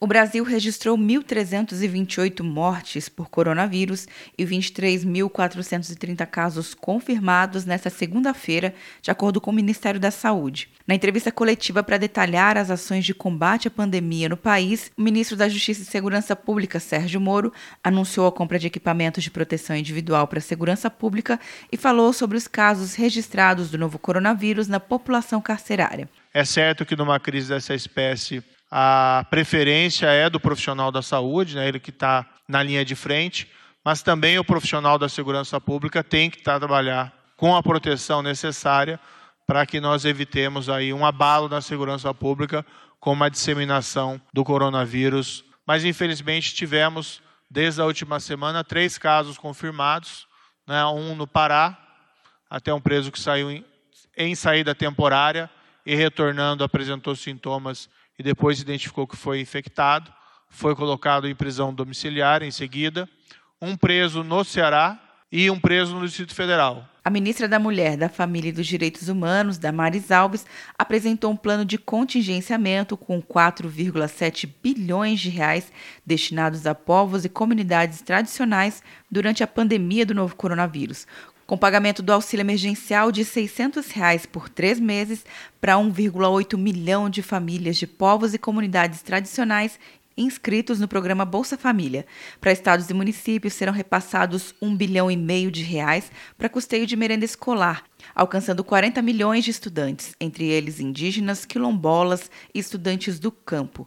O Brasil registrou 1.328 mortes por coronavírus e 23.430 casos confirmados nesta segunda-feira, de acordo com o Ministério da Saúde. Na entrevista coletiva para detalhar as ações de combate à pandemia no país, o ministro da Justiça e Segurança Pública, Sérgio Moro, anunciou a compra de equipamentos de proteção individual para a segurança pública e falou sobre os casos registrados do novo coronavírus na população carcerária. É certo que numa crise dessa espécie a preferência é do profissional da saúde, né, ele que está na linha de frente, mas também o profissional da segurança pública tem que tá, trabalhar com a proteção necessária para que nós evitemos aí um abalo na segurança pública com uma disseminação do coronavírus. Mas infelizmente tivemos desde a última semana três casos confirmados, né, um no Pará, até um preso que saiu em, em saída temporária e retornando apresentou sintomas e depois identificou que foi infectado, foi colocado em prisão domiciliar em seguida, um preso no Ceará e um preso no Distrito Federal. A ministra da Mulher, da Família e dos Direitos Humanos, Damares Alves, apresentou um plano de contingenciamento com 4,7 bilhões de reais destinados a povos e comunidades tradicionais durante a pandemia do novo coronavírus, com pagamento do auxílio emergencial de 600 reais por três meses para 1,8 milhão de famílias de povos e comunidades tradicionais inscritos no programa Bolsa Família. Para estados e municípios serão repassados um bilhão e meio de reais para custeio de merenda escolar, alcançando 40 milhões de estudantes, entre eles indígenas, quilombolas e estudantes do campo.